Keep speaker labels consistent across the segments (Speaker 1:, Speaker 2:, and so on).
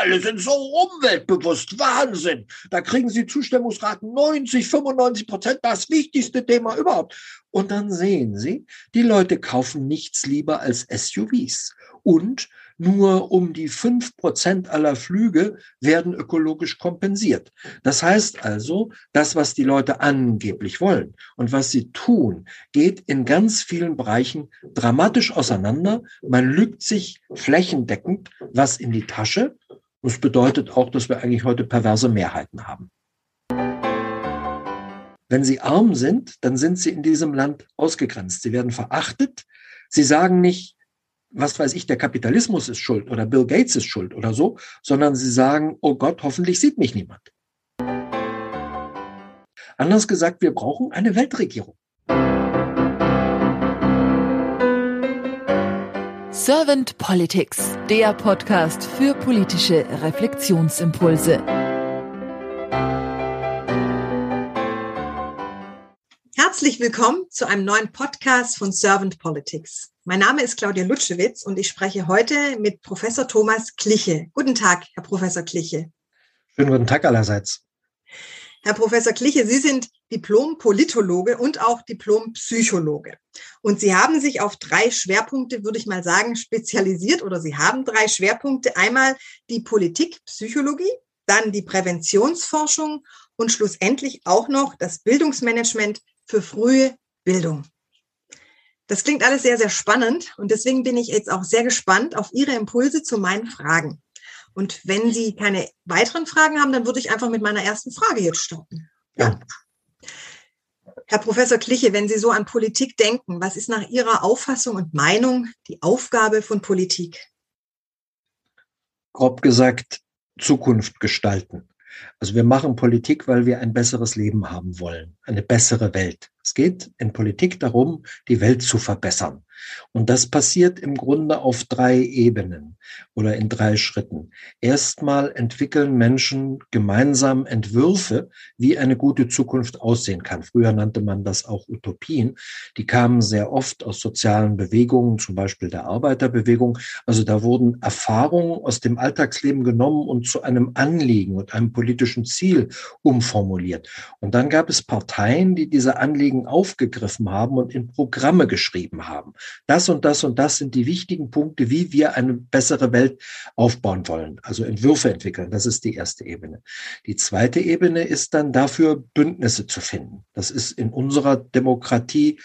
Speaker 1: alle sind so umweltbewusst. Wahnsinn. Da kriegen sie Zustimmungsraten 90, 95 Prozent. Das wichtigste Thema überhaupt. Und dann sehen Sie, die Leute kaufen nichts lieber als SUVs. Und nur um die fünf Prozent aller Flüge werden ökologisch kompensiert. Das heißt also, das, was die Leute angeblich wollen und was sie tun, geht in ganz vielen Bereichen dramatisch auseinander. Man lügt sich flächendeckend was in die Tasche. Das bedeutet auch, dass wir eigentlich heute perverse Mehrheiten haben. Wenn sie arm sind, dann sind sie in diesem Land ausgegrenzt. Sie werden verachtet. Sie sagen nicht, was weiß ich, der Kapitalismus ist schuld oder Bill Gates ist schuld oder so, sondern sie sagen, oh Gott, hoffentlich sieht mich niemand. Anders gesagt, wir brauchen eine Weltregierung.
Speaker 2: Servant Politics, der Podcast für politische Reflexionsimpulse.
Speaker 3: Herzlich willkommen zu einem neuen Podcast von Servant Politics. Mein Name ist Claudia Lutschewitz und ich spreche heute mit Professor Thomas Kliche. Guten Tag, Herr Professor Kliche.
Speaker 1: Schönen guten Tag allerseits.
Speaker 3: Herr Professor Kliche, Sie sind Diplom-Politologe und auch Diplom-Psychologe. Und Sie haben sich auf drei Schwerpunkte, würde ich mal sagen, spezialisiert oder Sie haben drei Schwerpunkte. Einmal die Politikpsychologie, dann die Präventionsforschung und schlussendlich auch noch das Bildungsmanagement für frühe Bildung. Das klingt alles sehr, sehr spannend und deswegen bin ich jetzt auch sehr gespannt auf Ihre Impulse zu meinen Fragen. Und wenn Sie keine weiteren Fragen haben, dann würde ich einfach mit meiner ersten Frage jetzt starten. Ja. Herr Professor Kliche, wenn Sie so an Politik denken, was ist nach Ihrer Auffassung und Meinung die Aufgabe von Politik?
Speaker 1: Grob gesagt, Zukunft gestalten. Also wir machen Politik, weil wir ein besseres Leben haben wollen, eine bessere Welt. Es geht in Politik darum, die Welt zu verbessern. Und das passiert im Grunde auf drei Ebenen oder in drei Schritten. Erstmal entwickeln Menschen gemeinsam Entwürfe, wie eine gute Zukunft aussehen kann. Früher nannte man das auch Utopien. Die kamen sehr oft aus sozialen Bewegungen, zum Beispiel der Arbeiterbewegung. Also da wurden Erfahrungen aus dem Alltagsleben genommen und zu einem Anliegen und einem politischen Ziel umformuliert. Und dann gab es Parteien, die diese Anliegen Anliegen aufgegriffen haben und in Programme geschrieben haben. Das und das und das sind die wichtigen Punkte, wie wir eine bessere Welt aufbauen wollen. Also Entwürfe entwickeln. Das ist die erste Ebene. Die zweite Ebene ist dann dafür Bündnisse zu finden. Das ist in unserer Demokratie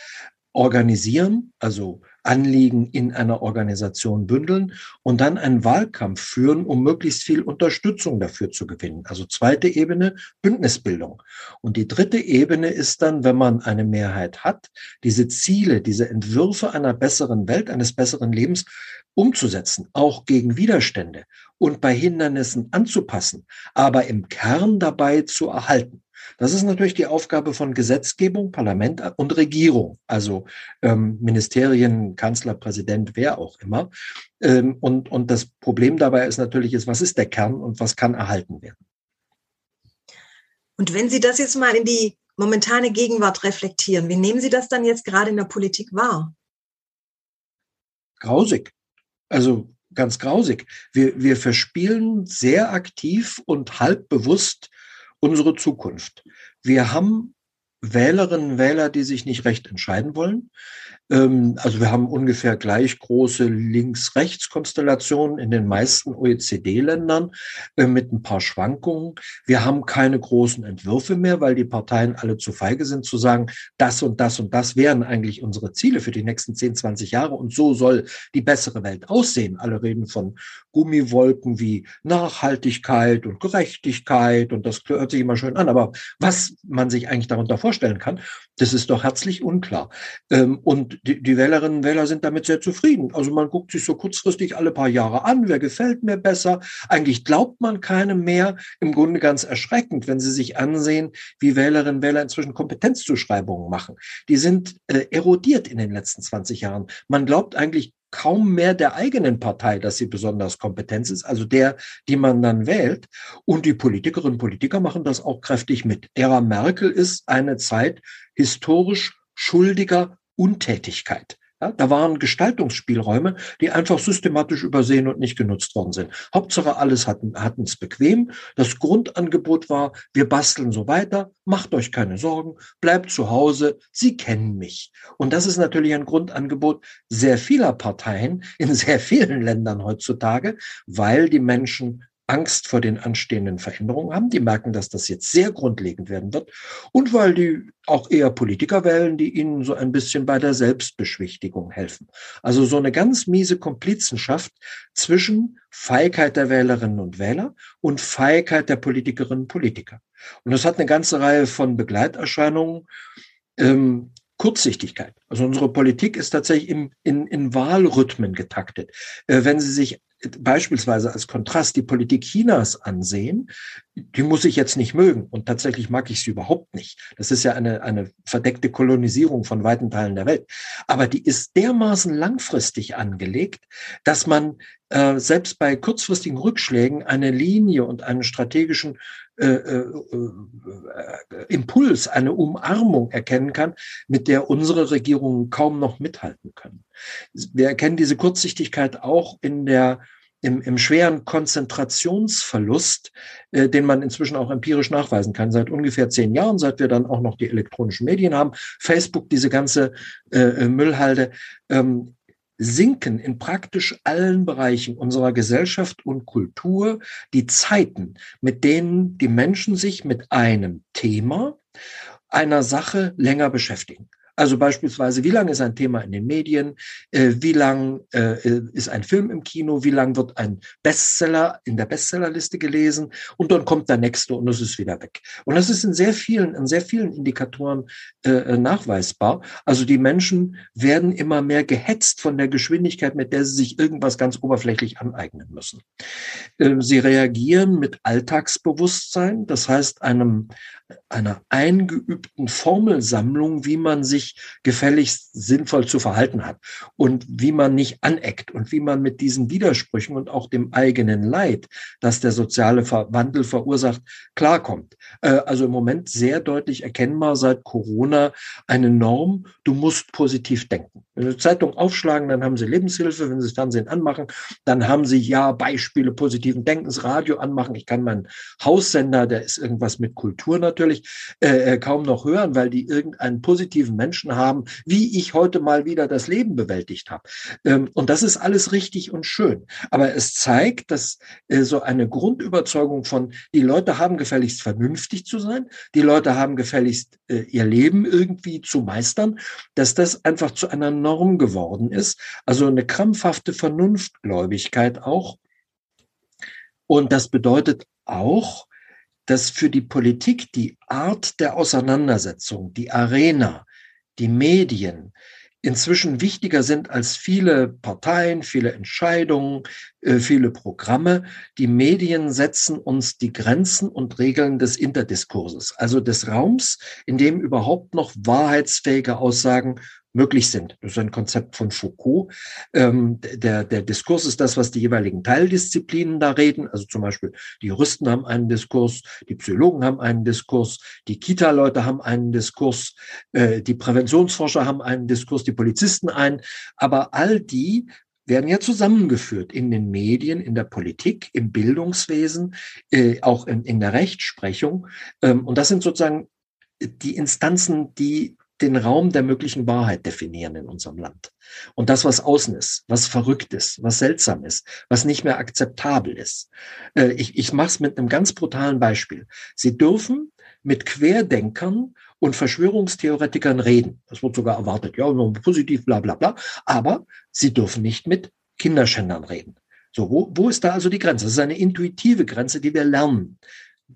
Speaker 1: organisieren, also Anliegen in einer Organisation bündeln und dann einen Wahlkampf führen, um möglichst viel Unterstützung dafür zu gewinnen. Also zweite Ebene, Bündnisbildung. Und die dritte Ebene ist dann, wenn man eine Mehrheit hat, diese Ziele, diese Entwürfe einer besseren Welt, eines besseren Lebens umzusetzen, auch gegen Widerstände und bei Hindernissen anzupassen, aber im Kern dabei zu erhalten. Das ist natürlich die Aufgabe von Gesetzgebung, Parlament und Regierung, also ähm, Ministerien, Kanzler, Präsident, wer auch immer. Ähm, und, und das Problem dabei ist natürlich, ist, was ist der Kern und was kann erhalten werden.
Speaker 3: Und wenn Sie das jetzt mal in die momentane Gegenwart reflektieren, wie nehmen Sie das dann jetzt gerade in der Politik wahr?
Speaker 1: Grausig. Also ganz grausig. Wir, wir verspielen sehr aktiv und halb bewusst unsere Zukunft. Wir haben Wählerinnen und Wähler, die sich nicht recht entscheiden wollen. Ähm, also wir haben ungefähr gleich große Links-Rechts-Konstellationen in den meisten OECD-Ländern äh, mit ein paar Schwankungen. Wir haben keine großen Entwürfe mehr, weil die Parteien alle zu feige sind zu sagen, das und das und das wären eigentlich unsere Ziele für die nächsten 10, 20 Jahre und so soll die bessere Welt aussehen. Alle reden von Gummiwolken wie Nachhaltigkeit und Gerechtigkeit und das hört sich immer schön an. Aber was man sich eigentlich darunter vorstellen kann, das ist doch herzlich unklar. Ähm, die, die Wählerinnen und Wähler sind damit sehr zufrieden. Also man guckt sich so kurzfristig alle paar Jahre an, wer gefällt mir besser. Eigentlich glaubt man keinem mehr. Im Grunde ganz erschreckend, wenn Sie sich ansehen, wie Wählerinnen und Wähler inzwischen Kompetenzzuschreibungen machen. Die sind äh, erodiert in den letzten 20 Jahren. Man glaubt eigentlich kaum mehr der eigenen Partei, dass sie besonders kompetent ist, also der, die man dann wählt. Und die Politikerinnen und Politiker machen das auch kräftig mit. Ära Merkel ist eine Zeit historisch schuldiger Untätigkeit. Ja, da waren Gestaltungsspielräume, die einfach systematisch übersehen und nicht genutzt worden sind. Hauptsache alles hatten hatten es bequem. Das Grundangebot war, wir basteln so weiter, macht euch keine Sorgen, bleibt zu Hause, Sie kennen mich. Und das ist natürlich ein Grundangebot sehr vieler Parteien in sehr vielen Ländern heutzutage, weil die Menschen Angst vor den anstehenden Veränderungen haben. Die merken, dass das jetzt sehr grundlegend werden wird. Und weil die auch eher Politiker wählen, die ihnen so ein bisschen bei der Selbstbeschwichtigung helfen. Also so eine ganz miese Komplizenschaft zwischen Feigheit der Wählerinnen und Wähler und Feigheit der Politikerinnen und Politiker. Und das hat eine ganze Reihe von Begleiterscheinungen. Ähm, Kurzsichtigkeit. Also unsere Politik ist tatsächlich im, in, in Wahlrhythmen getaktet. Äh, wenn Sie sich beispielsweise als Kontrast die Politik Chinas ansehen, die muss ich jetzt nicht mögen. Und tatsächlich mag ich sie überhaupt nicht. Das ist ja eine, eine verdeckte Kolonisierung von weiten Teilen der Welt. Aber die ist dermaßen langfristig angelegt, dass man äh, selbst bei kurzfristigen Rückschlägen eine Linie und einen strategischen äh, äh, äh, Impuls, eine Umarmung erkennen kann, mit der unsere Regierungen kaum noch mithalten können. Wir erkennen diese Kurzsichtigkeit auch in der im, im schweren Konzentrationsverlust, äh, den man inzwischen auch empirisch nachweisen kann, seit ungefähr zehn Jahren, seit wir dann auch noch die elektronischen Medien haben, Facebook, diese ganze äh, äh Müllhalde, ähm, sinken in praktisch allen Bereichen unserer Gesellschaft und Kultur die Zeiten, mit denen die Menschen sich mit einem Thema, einer Sache länger beschäftigen. Also beispielsweise, wie lange ist ein Thema in den Medien? Äh, wie lang äh, ist ein Film im Kino? Wie lang wird ein Bestseller in der Bestsellerliste gelesen? Und dann kommt der nächste und es ist wieder weg. Und das ist in sehr vielen, in sehr vielen Indikatoren äh, nachweisbar. Also die Menschen werden immer mehr gehetzt von der Geschwindigkeit, mit der sie sich irgendwas ganz oberflächlich aneignen müssen. Äh, sie reagieren mit Alltagsbewusstsein, das heißt einem einer eingeübten Formelsammlung, wie man sich gefälligst sinnvoll zu verhalten hat und wie man nicht aneckt und wie man mit diesen Widersprüchen und auch dem eigenen Leid, das der soziale Wandel verursacht, klarkommt. Äh, also im Moment sehr deutlich erkennbar seit Corona eine Norm, du musst positiv denken. Wenn Sie Zeitung aufschlagen, dann haben Sie Lebenshilfe. Wenn Sie Fernsehen anmachen, dann haben Sie ja Beispiele positiven Denkens, Radio anmachen. Ich kann meinen Haussender, der ist irgendwas mit Kultur natürlich, äh, äh, kaum noch hören, weil die irgendeinen positiven Menschen haben, wie ich heute mal wieder das Leben bewältigt habe. Ähm, und das ist alles richtig und schön. Aber es zeigt, dass äh, so eine Grundüberzeugung von, die Leute haben gefälligst vernünftig zu sein, die Leute haben gefälligst äh, ihr Leben irgendwie zu meistern, dass das einfach zu einer Norm geworden ist. Also eine krampfhafte Vernunftgläubigkeit auch. Und das bedeutet auch, dass für die Politik die Art der Auseinandersetzung, die Arena, die Medien inzwischen wichtiger sind als viele Parteien, viele Entscheidungen, äh, viele Programme. Die Medien setzen uns die Grenzen und Regeln des Interdiskurses, also des Raums, in dem überhaupt noch wahrheitsfähige Aussagen möglich sind. Das ist ein Konzept von Foucault. Ähm, der, der Diskurs ist das, was die jeweiligen Teildisziplinen da reden. Also zum Beispiel die Juristen haben einen Diskurs, die Psychologen haben einen Diskurs, die Kita-Leute haben einen Diskurs, äh, die Präventionsforscher haben einen Diskurs, die Polizisten einen. Aber all die werden ja zusammengeführt in den Medien, in der Politik, im Bildungswesen, äh, auch in, in der Rechtsprechung. Ähm, und das sind sozusagen die Instanzen, die den Raum der möglichen Wahrheit definieren in unserem Land. Und das, was außen ist, was verrückt ist, was seltsam ist, was nicht mehr akzeptabel ist. Äh, ich ich mache es mit einem ganz brutalen Beispiel. Sie dürfen mit Querdenkern und Verschwörungstheoretikern reden. Das wird sogar erwartet. Ja, positiv, bla bla bla. Aber sie dürfen nicht mit Kinderschändern reden. So, wo, wo ist da also die Grenze? Das ist eine intuitive Grenze, die wir lernen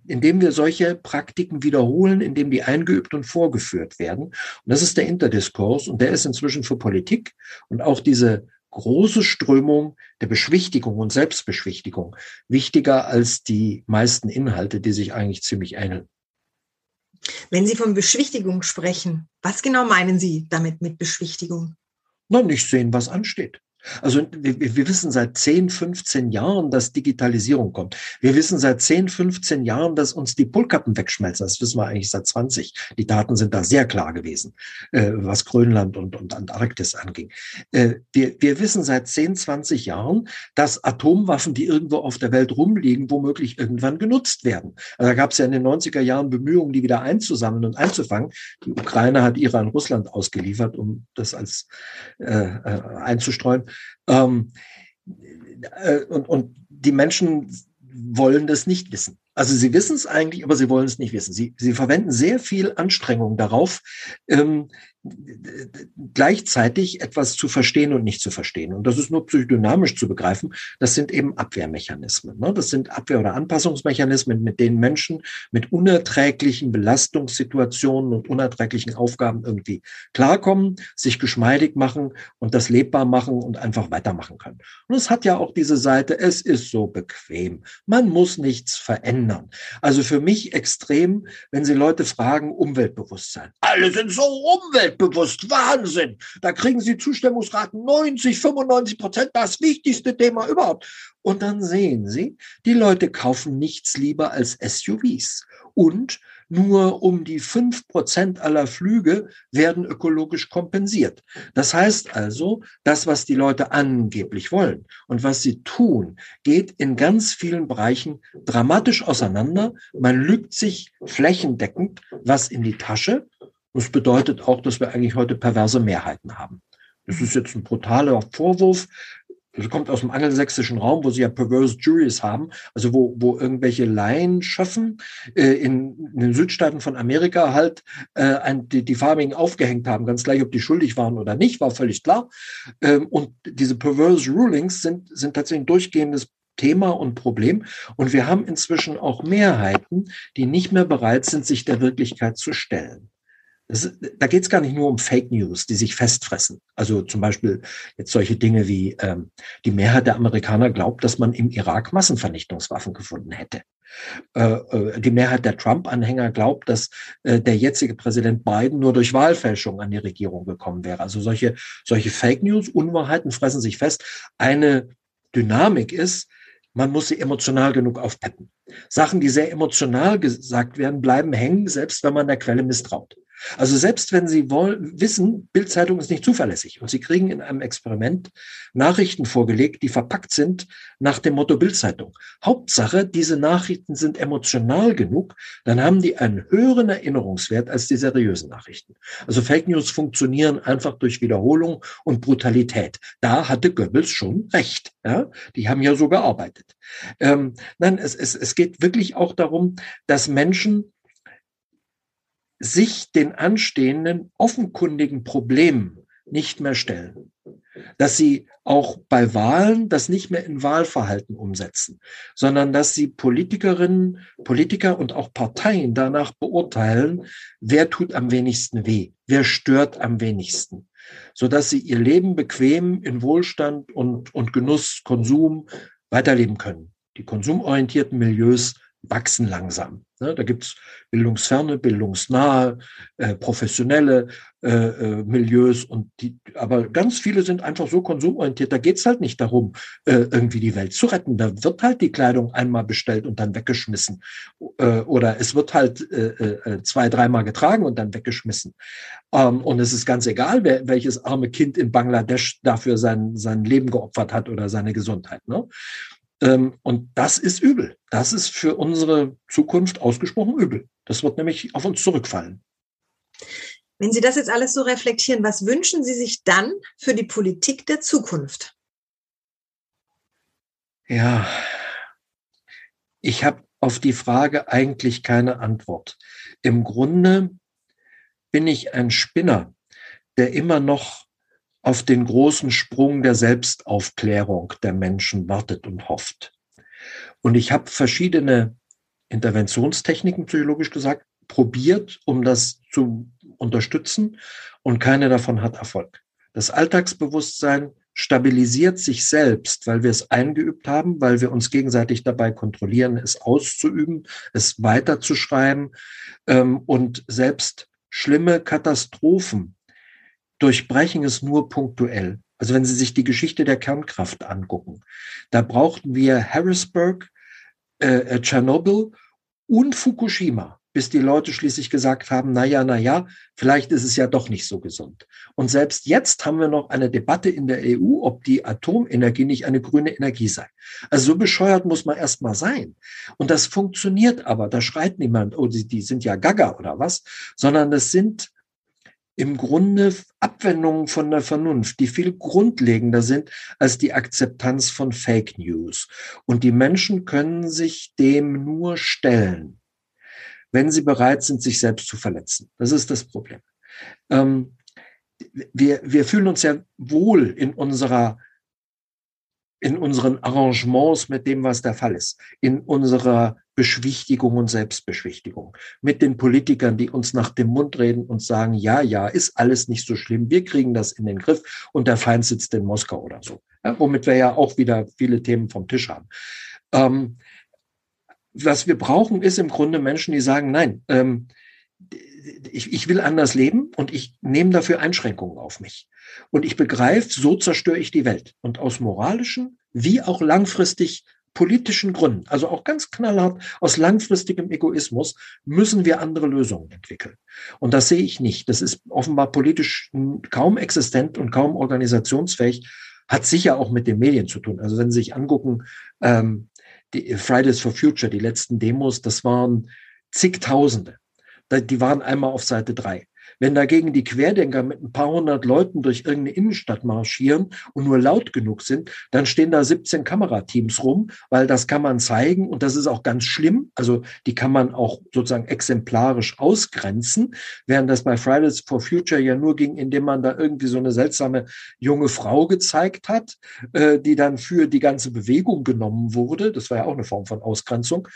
Speaker 1: indem wir solche Praktiken wiederholen, indem die eingeübt und vorgeführt werden. Und das ist der Interdiskurs und der ist inzwischen für Politik und auch diese große Strömung der Beschwichtigung und Selbstbeschwichtigung wichtiger als die meisten Inhalte, die sich eigentlich ziemlich ähneln.
Speaker 3: Wenn Sie von Beschwichtigung sprechen, was genau meinen Sie damit mit Beschwichtigung?
Speaker 1: Na, nicht sehen, was ansteht. Also wir, wir, wissen seit 10, 15 Jahren, dass Digitalisierung kommt. Wir wissen seit 10, 15 Jahren, dass uns die Polkappen wegschmelzen. Das wissen wir eigentlich seit 20. Die Daten sind da sehr klar gewesen, äh, was Grönland und, und Antarktis anging. Äh, wir, wir wissen seit 10, 20 Jahren, dass Atomwaffen, die irgendwo auf der Welt rumliegen, womöglich irgendwann genutzt werden. Also da gab es ja in den 90er Jahren Bemühungen, die wieder einzusammeln und einzufangen. Die Ukraine hat ihre an Russland ausgeliefert, um das als äh, äh einzustreuen. Ähm, äh, und, und die Menschen wollen das nicht wissen. Also sie wissen es eigentlich, aber sie wollen es nicht wissen. Sie, sie verwenden sehr viel Anstrengung darauf, ähm, gleichzeitig etwas zu verstehen und nicht zu verstehen. Und das ist nur psychodynamisch zu begreifen. Das sind eben Abwehrmechanismen. Ne? Das sind Abwehr- oder Anpassungsmechanismen, mit denen Menschen mit unerträglichen Belastungssituationen und unerträglichen Aufgaben irgendwie klarkommen, sich geschmeidig machen und das lebbar machen und einfach weitermachen können. Und es hat ja auch diese Seite, es ist so bequem. Man muss nichts verändern. Also für mich extrem, wenn Sie Leute fragen, Umweltbewusstsein. Alle sind so umwelt umweltbewusst. Wahnsinn. Da kriegen sie Zustimmungsraten 90, 95 Prozent. Das wichtigste Thema überhaupt. Und dann sehen Sie, die Leute kaufen nichts lieber als SUVs. Und nur um die fünf Prozent aller Flüge werden ökologisch kompensiert. Das heißt also, das, was die Leute angeblich wollen und was sie tun, geht in ganz vielen Bereichen dramatisch auseinander. Man lügt sich flächendeckend was in die Tasche das bedeutet auch, dass wir eigentlich heute perverse Mehrheiten haben. Das ist jetzt ein brutaler Vorwurf. Das kommt aus dem angelsächsischen Raum, wo sie ja perverse Juries haben, also wo, wo irgendwelche Laien schöffen, äh, in, in, den Südstaaten von Amerika halt äh, ein, die, die Farbigen aufgehängt haben, ganz gleich, ob die schuldig waren oder nicht, war völlig klar. Ähm, und diese perverse Rulings sind, sind tatsächlich ein durchgehendes Thema und Problem. Und wir haben inzwischen auch Mehrheiten, die nicht mehr bereit sind, sich der Wirklichkeit zu stellen. Das, da geht es gar nicht nur um Fake News, die sich festfressen. Also zum Beispiel jetzt solche Dinge wie ähm, die Mehrheit der Amerikaner glaubt, dass man im Irak Massenvernichtungswaffen gefunden hätte. Äh, äh, die Mehrheit der Trump-Anhänger glaubt, dass äh, der jetzige Präsident Biden nur durch Wahlfälschung an die Regierung gekommen wäre. Also solche, solche Fake News, Unwahrheiten fressen sich fest. Eine Dynamik ist, man muss sie emotional genug aufpeppen. Sachen, die sehr emotional gesagt werden, bleiben hängen, selbst wenn man der Quelle misstraut. Also selbst wenn Sie wollen, wissen, Bildzeitung ist nicht zuverlässig und Sie kriegen in einem Experiment Nachrichten vorgelegt, die verpackt sind nach dem Motto Bildzeitung. Hauptsache, diese Nachrichten sind emotional genug, dann haben die einen höheren Erinnerungswert als die seriösen Nachrichten. Also Fake News funktionieren einfach durch Wiederholung und Brutalität. Da hatte Goebbels schon recht. Ja? Die haben ja so gearbeitet. Ähm, nein, es, es, es geht wirklich auch darum, dass Menschen sich den anstehenden offenkundigen Problemen nicht mehr stellen. Dass sie auch bei Wahlen das nicht mehr in Wahlverhalten umsetzen, sondern dass sie Politikerinnen, Politiker und auch Parteien danach beurteilen, wer tut am wenigsten weh, wer stört am wenigsten, sodass sie ihr Leben bequem in Wohlstand und, und Genuss, Konsum weiterleben können. Die konsumorientierten Milieus wachsen langsam. Ne? Da gibt's bildungsferne, bildungsnahe, äh, professionelle äh, äh, Milieus und die, aber ganz viele sind einfach so konsumorientiert. Da geht's halt nicht darum, äh, irgendwie die Welt zu retten. Da wird halt die Kleidung einmal bestellt und dann weggeschmissen. Äh, oder es wird halt äh, zwei, dreimal getragen und dann weggeschmissen. Ähm, und es ist ganz egal, wer, welches arme Kind in Bangladesch dafür sein, sein Leben geopfert hat oder seine Gesundheit. Ne? Ähm, und das ist übel. Das ist für unsere Zukunft ausgesprochen übel. Das wird nämlich auf uns zurückfallen.
Speaker 3: Wenn Sie das jetzt alles so reflektieren, was wünschen Sie sich dann für die Politik der Zukunft?
Speaker 1: Ja, ich habe auf die Frage eigentlich keine Antwort. Im Grunde bin ich ein Spinner, der immer noch auf den großen Sprung der Selbstaufklärung der Menschen wartet und hofft. Und ich habe verschiedene Interventionstechniken, psychologisch gesagt, probiert, um das zu unterstützen und keine davon hat Erfolg. Das Alltagsbewusstsein stabilisiert sich selbst, weil wir es eingeübt haben, weil wir uns gegenseitig dabei kontrollieren, es auszuüben, es weiterzuschreiben ähm, und selbst schlimme Katastrophen durchbrechen es nur punktuell. Also wenn Sie sich die Geschichte der Kernkraft angucken, da brauchten wir Harrisburg, äh, äh Tschernobyl und Fukushima bis die Leute schließlich gesagt haben, na ja, na ja, vielleicht ist es ja doch nicht so gesund. Und selbst jetzt haben wir noch eine Debatte in der EU, ob die Atomenergie nicht eine grüne Energie sei. Also so bescheuert muss man erst mal sein. Und das funktioniert aber, da schreit niemand, oh, die, die sind ja gaga oder was, sondern das sind im Grunde Abwendungen von der Vernunft, die viel grundlegender sind als die Akzeptanz von Fake News. Und die Menschen können sich dem nur stellen wenn sie bereit sind, sich selbst zu verletzen. Das ist das Problem. Ähm, wir, wir fühlen uns ja wohl in unserer in unseren Arrangements mit dem, was der Fall ist, in unserer Beschwichtigung und Selbstbeschwichtigung, mit den Politikern, die uns nach dem Mund reden und sagen, ja, ja, ist alles nicht so schlimm, wir kriegen das in den Griff und der Feind sitzt in Moskau oder so, ja, womit wir ja auch wieder viele Themen vom Tisch haben. Ähm, was wir brauchen, ist im Grunde Menschen, die sagen, nein, ähm, ich, ich will anders leben und ich nehme dafür Einschränkungen auf mich. Und ich begreife, so zerstöre ich die Welt. Und aus moralischen wie auch langfristig politischen Gründen, also auch ganz knallhart aus langfristigem Egoismus, müssen wir andere Lösungen entwickeln. Und das sehe ich nicht. Das ist offenbar politisch kaum existent und kaum organisationsfähig, hat sicher auch mit den Medien zu tun. Also wenn Sie sich angucken, ähm, die Fridays for Future, die letzten Demos, das waren zigtausende. Die waren einmal auf Seite drei. Wenn dagegen die Querdenker mit ein paar hundert Leuten durch irgendeine Innenstadt marschieren und nur laut genug sind, dann stehen da 17 Kamerateams rum, weil das kann man zeigen und das ist auch ganz schlimm. Also die kann man auch sozusagen exemplarisch ausgrenzen, während das bei Fridays for Future ja nur ging, indem man da irgendwie so eine seltsame junge Frau gezeigt hat, äh, die dann für die ganze Bewegung genommen wurde. Das war ja auch eine Form von Ausgrenzung.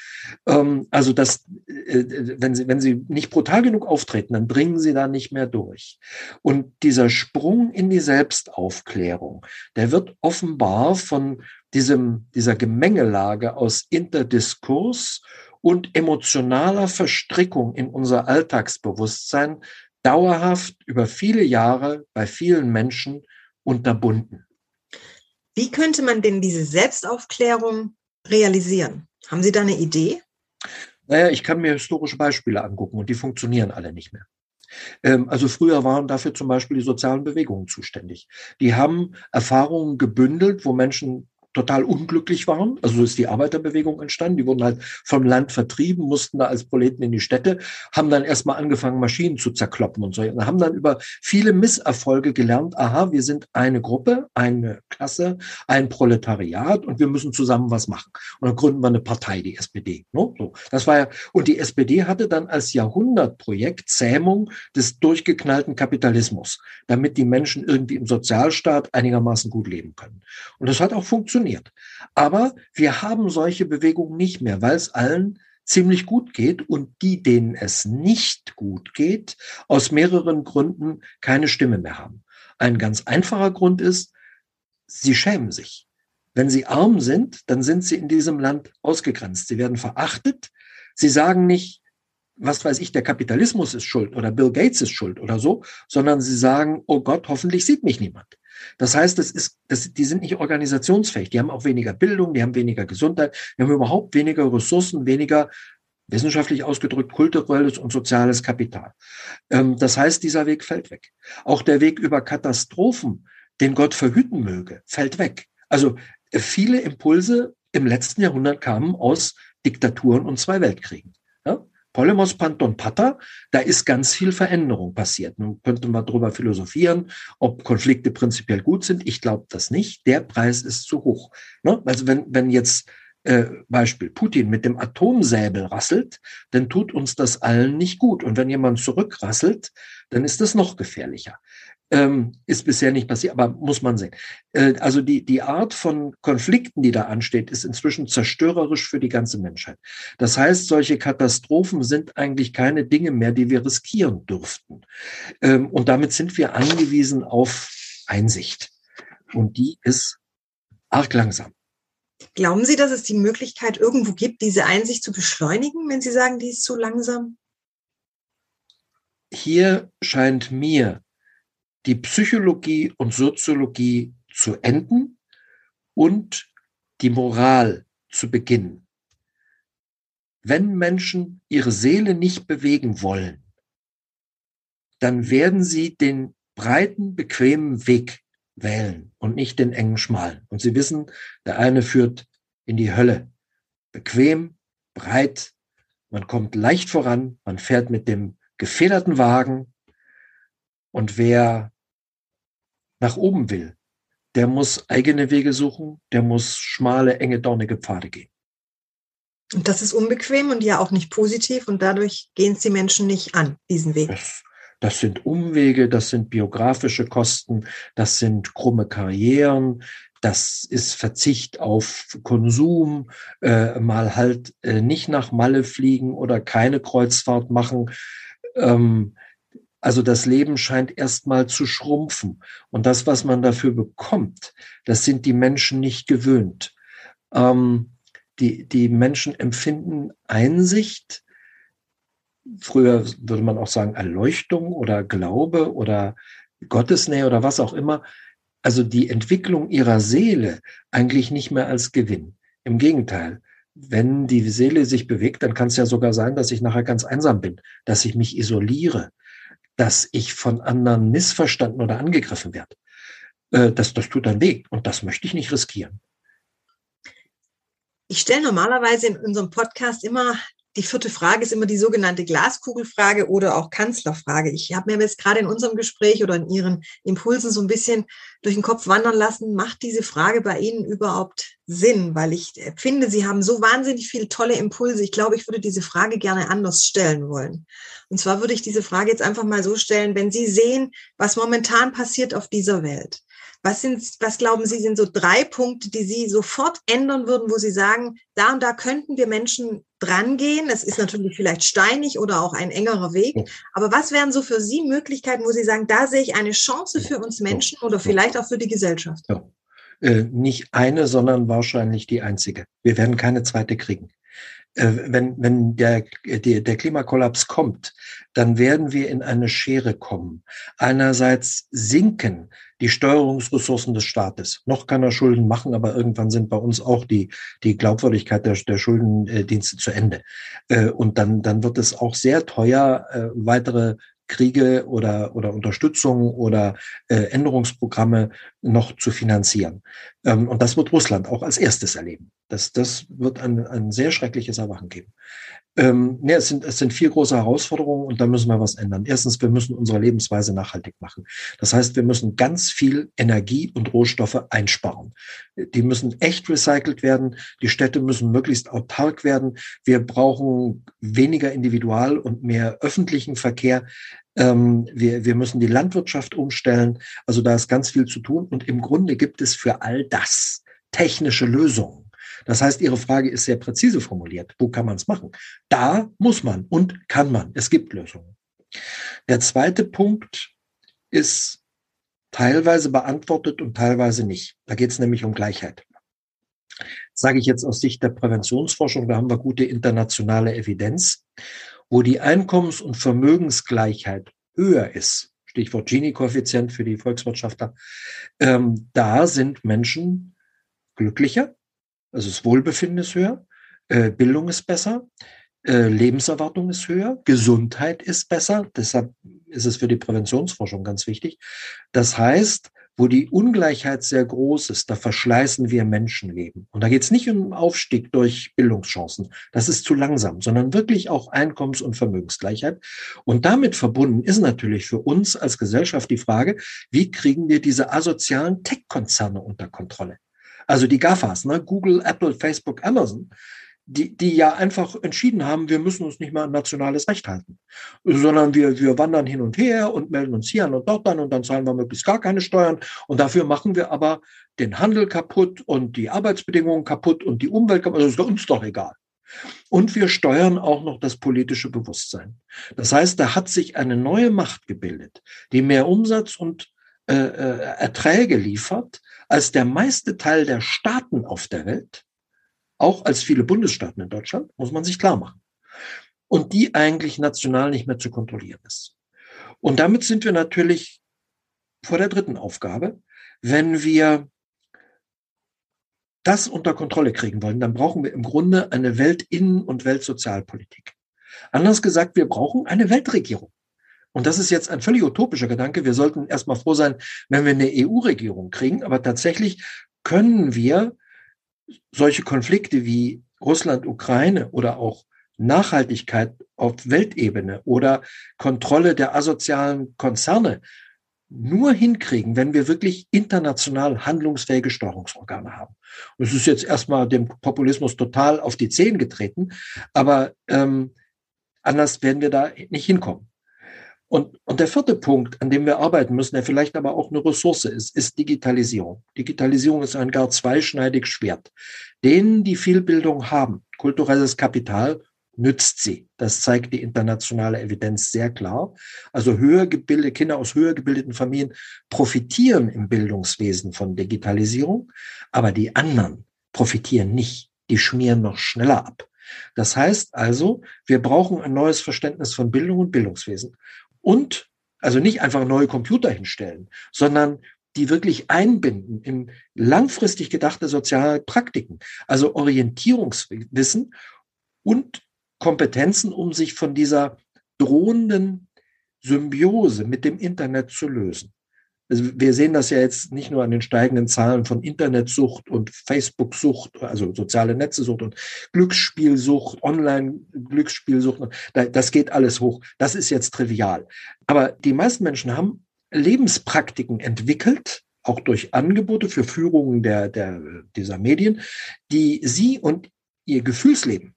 Speaker 1: Ähm, also das, äh, wenn sie, wenn sie nicht brutal genug auftreten, dann bringen sie dann nicht mehr durch. Und dieser Sprung in die Selbstaufklärung, der wird offenbar von diesem, dieser Gemengelage aus Interdiskurs und emotionaler Verstrickung in unser Alltagsbewusstsein dauerhaft über viele Jahre bei vielen Menschen unterbunden.
Speaker 3: Wie könnte man denn diese Selbstaufklärung realisieren? Haben Sie da eine Idee?
Speaker 1: Naja, ich kann mir historische Beispiele angucken und die funktionieren alle nicht mehr. Ähm, also früher waren dafür zum Beispiel die sozialen Bewegungen zuständig. Die haben Erfahrungen gebündelt, wo Menschen total unglücklich waren. Also so ist die Arbeiterbewegung entstanden. Die wurden halt vom Land vertrieben, mussten da als Proleten in die Städte, haben dann erstmal angefangen, Maschinen zu zerkloppen und so. Und haben dann über viele Misserfolge gelernt, aha, wir sind eine Gruppe, eine Klasse, ein Proletariat und wir müssen zusammen was machen. Und dann gründen wir eine Partei, die SPD. Ne? So, das war ja, und die SPD hatte dann als Jahrhundertprojekt Zähmung des durchgeknallten Kapitalismus, damit die Menschen irgendwie im Sozialstaat einigermaßen gut leben können. Und das hat auch funktioniert funktioniert. Aber wir haben solche Bewegungen nicht mehr, weil es allen ziemlich gut geht und die, denen es nicht gut geht, aus mehreren Gründen keine Stimme mehr haben. Ein ganz einfacher Grund ist, sie schämen sich. Wenn sie arm sind, dann sind sie in diesem Land ausgegrenzt. Sie werden verachtet. Sie sagen nicht, was weiß ich, der Kapitalismus ist schuld oder Bill Gates ist schuld oder so, sondern sie sagen, oh Gott, hoffentlich sieht mich niemand. Das heißt, das ist, das, die sind nicht organisationsfähig. Die haben auch weniger Bildung, die haben weniger Gesundheit, die haben überhaupt weniger Ressourcen, weniger wissenschaftlich ausgedrückt kulturelles und soziales Kapital. Ähm, das heißt, dieser Weg fällt weg. Auch der Weg über Katastrophen, den Gott verhüten möge, fällt weg. Also äh, viele Impulse im letzten Jahrhundert kamen aus Diktaturen und zwei Weltkriegen. Polemos Panton Pata, da ist ganz viel Veränderung passiert. Nun könnte man darüber philosophieren, ob Konflikte prinzipiell gut sind. Ich glaube das nicht. Der Preis ist zu hoch. Ne? Also wenn, wenn jetzt äh, Beispiel Putin mit dem Atomsäbel rasselt, dann tut uns das allen nicht gut. Und wenn jemand zurückrasselt, dann ist das noch gefährlicher. Ähm, ist bisher nicht passiert, aber muss man sehen. Äh, also die, die Art von Konflikten, die da ansteht, ist inzwischen zerstörerisch für die ganze Menschheit. Das heißt, solche Katastrophen sind eigentlich keine Dinge mehr, die wir riskieren dürften. Ähm, und damit sind wir angewiesen auf Einsicht. Und die ist arg langsam.
Speaker 3: Glauben Sie, dass es die Möglichkeit irgendwo gibt, diese Einsicht zu beschleunigen, wenn Sie sagen, die ist zu langsam?
Speaker 1: Hier scheint mir die Psychologie und Soziologie zu enden und die Moral zu beginnen. Wenn Menschen ihre Seele nicht bewegen wollen, dann werden sie den breiten, bequemen Weg wählen und nicht den engen, schmalen. Und sie wissen, der eine führt in die Hölle. Bequem, breit, man kommt leicht voran, man fährt mit dem gefederten Wagen. Und wer nach oben will, der muss eigene Wege suchen, der muss schmale, enge, dornige Pfade gehen.
Speaker 3: Und das ist unbequem und ja auch nicht positiv und dadurch gehen es die Menschen nicht an, diesen Weg.
Speaker 1: Das, das sind Umwege, das sind biografische Kosten, das sind krumme Karrieren, das ist Verzicht auf Konsum, äh, mal halt äh, nicht nach Malle fliegen oder keine Kreuzfahrt machen. Ähm, also das Leben scheint erstmal zu schrumpfen. Und das, was man dafür bekommt, das sind die Menschen nicht gewöhnt. Ähm, die, die Menschen empfinden Einsicht, früher würde man auch sagen Erleuchtung oder Glaube oder Gottesnähe oder was auch immer, also die Entwicklung ihrer Seele eigentlich nicht mehr als Gewinn. Im Gegenteil, wenn die Seele sich bewegt, dann kann es ja sogar sein, dass ich nachher ganz einsam bin, dass ich mich isoliere, dass ich von anderen missverstanden oder angegriffen werde. Äh, das, das tut dann weh und das möchte ich nicht riskieren.
Speaker 3: Ich stelle normalerweise in unserem Podcast immer die vierte Frage ist immer die sogenannte Glaskugelfrage oder auch Kanzlerfrage. Ich habe mir jetzt gerade in unserem Gespräch oder in Ihren Impulsen so ein bisschen durch den Kopf wandern lassen, macht diese Frage bei Ihnen überhaupt Sinn? Weil ich finde, Sie haben so wahnsinnig viele tolle Impulse. Ich glaube, ich würde diese Frage gerne anders stellen wollen. Und zwar würde ich diese Frage jetzt einfach mal so stellen, wenn Sie sehen, was momentan passiert auf dieser Welt, was sind, was glauben Sie, sind so drei Punkte, die Sie sofort ändern würden, wo Sie sagen, da und da könnten wir Menschen drangehen? Es ist natürlich vielleicht steinig oder auch ein engerer Weg. Aber was wären so für Sie Möglichkeiten, wo Sie sagen, da sehe ich eine Chance für uns Menschen oder vielleicht auch für die Gesellschaft?
Speaker 1: Ja. Äh, nicht eine, sondern wahrscheinlich die einzige. Wir werden keine zweite kriegen. Äh, wenn, wenn der, der, der Klimakollaps kommt, dann werden wir in eine Schere kommen. Einerseits sinken die Steuerungsressourcen des Staates. Noch kann er Schulden machen, aber irgendwann sind bei uns auch die, die Glaubwürdigkeit der, der Schuldendienste zu Ende. Äh, und dann, dann wird es auch sehr teuer, äh, weitere Kriege oder, oder Unterstützung oder äh, Änderungsprogramme noch zu finanzieren. Ähm, und das wird Russland auch als erstes erleben. Das, das wird ein, ein sehr schreckliches Erwachen geben. Ähm, nee, es sind, es sind vier große Herausforderungen und da müssen wir was ändern. Erstens, wir müssen unsere Lebensweise nachhaltig machen. Das heißt, wir müssen ganz viel Energie und Rohstoffe einsparen. Die müssen echt recycelt werden. Die Städte müssen möglichst autark werden. Wir brauchen weniger Individual- und mehr öffentlichen Verkehr. Ähm, wir, wir müssen die Landwirtschaft umstellen. Also da ist ganz viel zu tun. Und im Grunde gibt es für all das technische Lösungen. Das heißt, Ihre Frage ist sehr präzise formuliert. Wo kann man es machen? Da muss man und kann man. Es gibt Lösungen. Der zweite Punkt ist teilweise beantwortet und teilweise nicht. Da geht es nämlich um Gleichheit. sage ich jetzt aus Sicht der Präventionsforschung, da haben wir gute internationale Evidenz, wo die Einkommens- und Vermögensgleichheit höher ist, Stichwort Gini-Koeffizient für die Volkswirtschaftler, ähm, da sind Menschen glücklicher, also das Wohlbefinden ist höher, äh, Bildung ist besser, äh, Lebenserwartung ist höher, Gesundheit ist besser. Deshalb ist es für die Präventionsforschung ganz wichtig. Das heißt, wo die Ungleichheit sehr groß ist, da verschleißen wir Menschenleben. Und da geht es nicht um Aufstieg durch Bildungschancen. Das ist zu langsam, sondern wirklich auch Einkommens- und Vermögensgleichheit. Und damit verbunden ist natürlich für uns als Gesellschaft die Frage, wie kriegen wir diese asozialen Tech-Konzerne unter Kontrolle? Also die GAFAs, ne? Google, Apple, Facebook, Amazon, die, die ja einfach entschieden haben, wir müssen uns nicht mehr an nationales Recht halten, sondern wir, wir wandern hin und her und melden uns hier an und dort an und dann zahlen wir möglichst gar keine Steuern und dafür machen wir aber den Handel kaputt und die Arbeitsbedingungen kaputt und die Umwelt kaputt. Also ist uns doch egal. Und wir steuern auch noch das politische Bewusstsein. Das heißt, da hat sich eine neue Macht gebildet, die mehr Umsatz und äh, äh Erträge liefert, als der meiste Teil der Staaten auf der Welt, auch als viele Bundesstaaten in Deutschland, muss man sich klar machen. Und die eigentlich national nicht mehr zu kontrollieren ist. Und damit sind wir natürlich vor der dritten Aufgabe. Wenn wir das unter Kontrolle kriegen wollen, dann brauchen wir im Grunde eine Weltinnen- und Weltsozialpolitik. Anders gesagt, wir brauchen eine Weltregierung. Und das ist jetzt ein völlig utopischer Gedanke. Wir sollten erstmal froh sein, wenn wir eine EU-Regierung kriegen. Aber tatsächlich können wir solche Konflikte wie Russland, Ukraine oder auch Nachhaltigkeit auf Weltebene oder Kontrolle der asozialen Konzerne nur hinkriegen, wenn wir wirklich international handlungsfähige Steuerungsorgane haben. Und es ist jetzt erstmal dem Populismus total auf die Zehen getreten, aber ähm, anders werden wir da nicht hinkommen. Und, und der vierte Punkt, an dem wir arbeiten müssen, der vielleicht aber auch eine Ressource ist, ist Digitalisierung. Digitalisierung ist ein gar zweischneidig Schwert. Denen, die viel Bildung haben, kulturelles Kapital, nützt sie. Das zeigt die internationale Evidenz sehr klar. Also höher gebildete Kinder aus höher gebildeten Familien profitieren im Bildungswesen von Digitalisierung, aber die anderen profitieren nicht. Die schmieren noch schneller ab. Das heißt also, wir brauchen ein neues Verständnis von Bildung und Bildungswesen. Und also nicht einfach neue Computer hinstellen, sondern die wirklich einbinden in langfristig gedachte soziale Praktiken, also Orientierungswissen und Kompetenzen, um sich von dieser drohenden Symbiose mit dem Internet zu lösen. Also wir sehen das ja jetzt nicht nur an den steigenden Zahlen von Internetsucht und Facebook-Sucht, also soziale Netzesucht und Glücksspielsucht, Online-Glücksspielsucht. Das geht alles hoch. Das ist jetzt trivial. Aber die meisten Menschen haben Lebenspraktiken entwickelt, auch durch Angebote für Führungen der, der, dieser Medien, die sie und ihr Gefühlsleben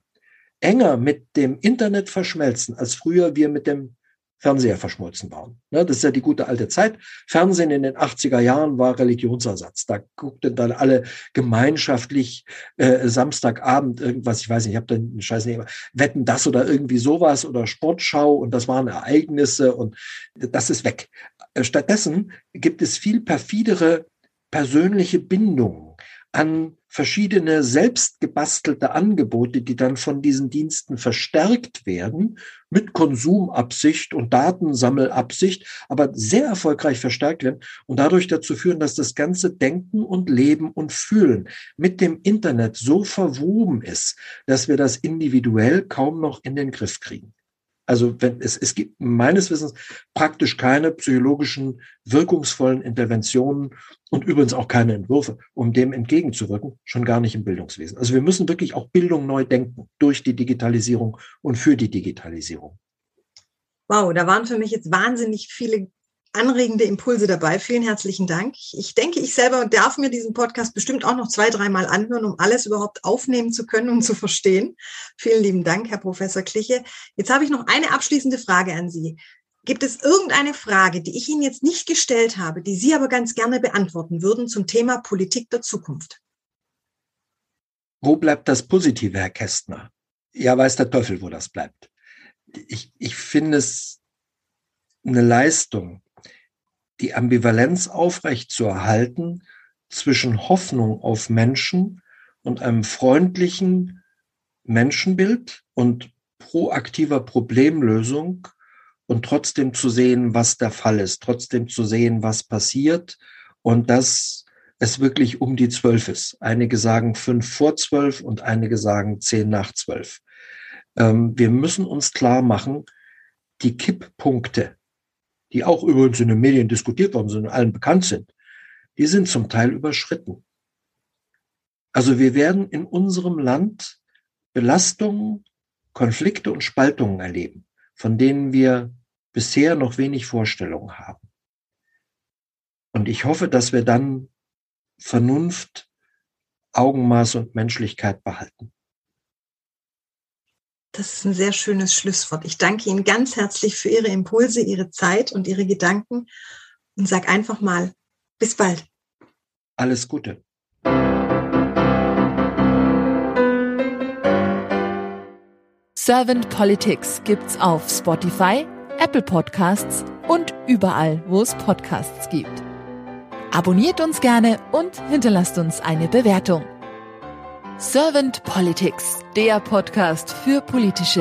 Speaker 1: enger mit dem Internet verschmelzen, als früher wir mit dem Fernseher verschmolzen waren. Ne, das ist ja die gute alte Zeit. Fernsehen in den 80er Jahren war Religionsersatz. Da guckten dann alle gemeinschaftlich äh, Samstagabend irgendwas, ich weiß nicht, ich habe dann Scheiß nicht, Wetten das oder irgendwie sowas oder Sportschau und das waren Ereignisse und das ist weg. Äh, stattdessen gibt es viel perfidere persönliche Bindungen an verschiedene selbstgebastelte Angebote, die dann von diesen Diensten verstärkt werden mit Konsumabsicht und Datensammelabsicht, aber sehr erfolgreich verstärkt werden und dadurch dazu führen, dass das ganze Denken und Leben und Fühlen mit dem Internet so verwoben ist, dass wir das individuell kaum noch in den Griff kriegen. Also wenn es, es gibt meines Wissens praktisch keine psychologischen wirkungsvollen Interventionen und übrigens auch keine Entwürfe, um dem entgegenzuwirken, schon gar nicht im Bildungswesen. Also wir müssen wirklich auch Bildung neu denken durch die Digitalisierung und für die Digitalisierung.
Speaker 3: Wow, da waren für mich jetzt wahnsinnig viele anregende Impulse dabei. Vielen herzlichen Dank. Ich denke, ich selber darf mir diesen Podcast bestimmt auch noch zwei, dreimal anhören, um alles überhaupt aufnehmen zu können und zu verstehen. Vielen lieben Dank, Herr Professor Kliche. Jetzt habe ich noch eine abschließende Frage an Sie. Gibt es irgendeine Frage, die ich Ihnen jetzt nicht gestellt habe, die Sie aber ganz gerne beantworten würden zum Thema Politik der Zukunft?
Speaker 1: Wo bleibt das Positive, Herr Kästner? Ja, weiß der Teufel, wo das bleibt. Ich, ich finde es eine Leistung, die Ambivalenz aufrecht zu erhalten zwischen Hoffnung auf Menschen und einem freundlichen Menschenbild und proaktiver Problemlösung und trotzdem zu sehen, was der Fall ist, trotzdem zu sehen, was passiert und dass es wirklich um die zwölf ist. Einige sagen fünf vor zwölf und einige sagen zehn nach zwölf. Ähm, wir müssen uns klar machen, die Kipppunkte, die auch übrigens in den Medien diskutiert worden sind und allen bekannt sind, die sind zum Teil überschritten. Also wir werden in unserem Land Belastungen, Konflikte und Spaltungen erleben, von denen wir bisher noch wenig Vorstellungen haben. Und ich hoffe, dass wir dann Vernunft, Augenmaß und Menschlichkeit behalten.
Speaker 3: Das ist ein sehr schönes Schlusswort. Ich danke Ihnen ganz herzlich für Ihre Impulse, Ihre Zeit und Ihre Gedanken und sage einfach mal, bis bald.
Speaker 1: Alles Gute.
Speaker 2: Servant Politics gibt's auf Spotify, Apple Podcasts und überall, wo es Podcasts gibt. Abonniert uns gerne und hinterlasst uns eine Bewertung. Servant Politics, der Podcast für politische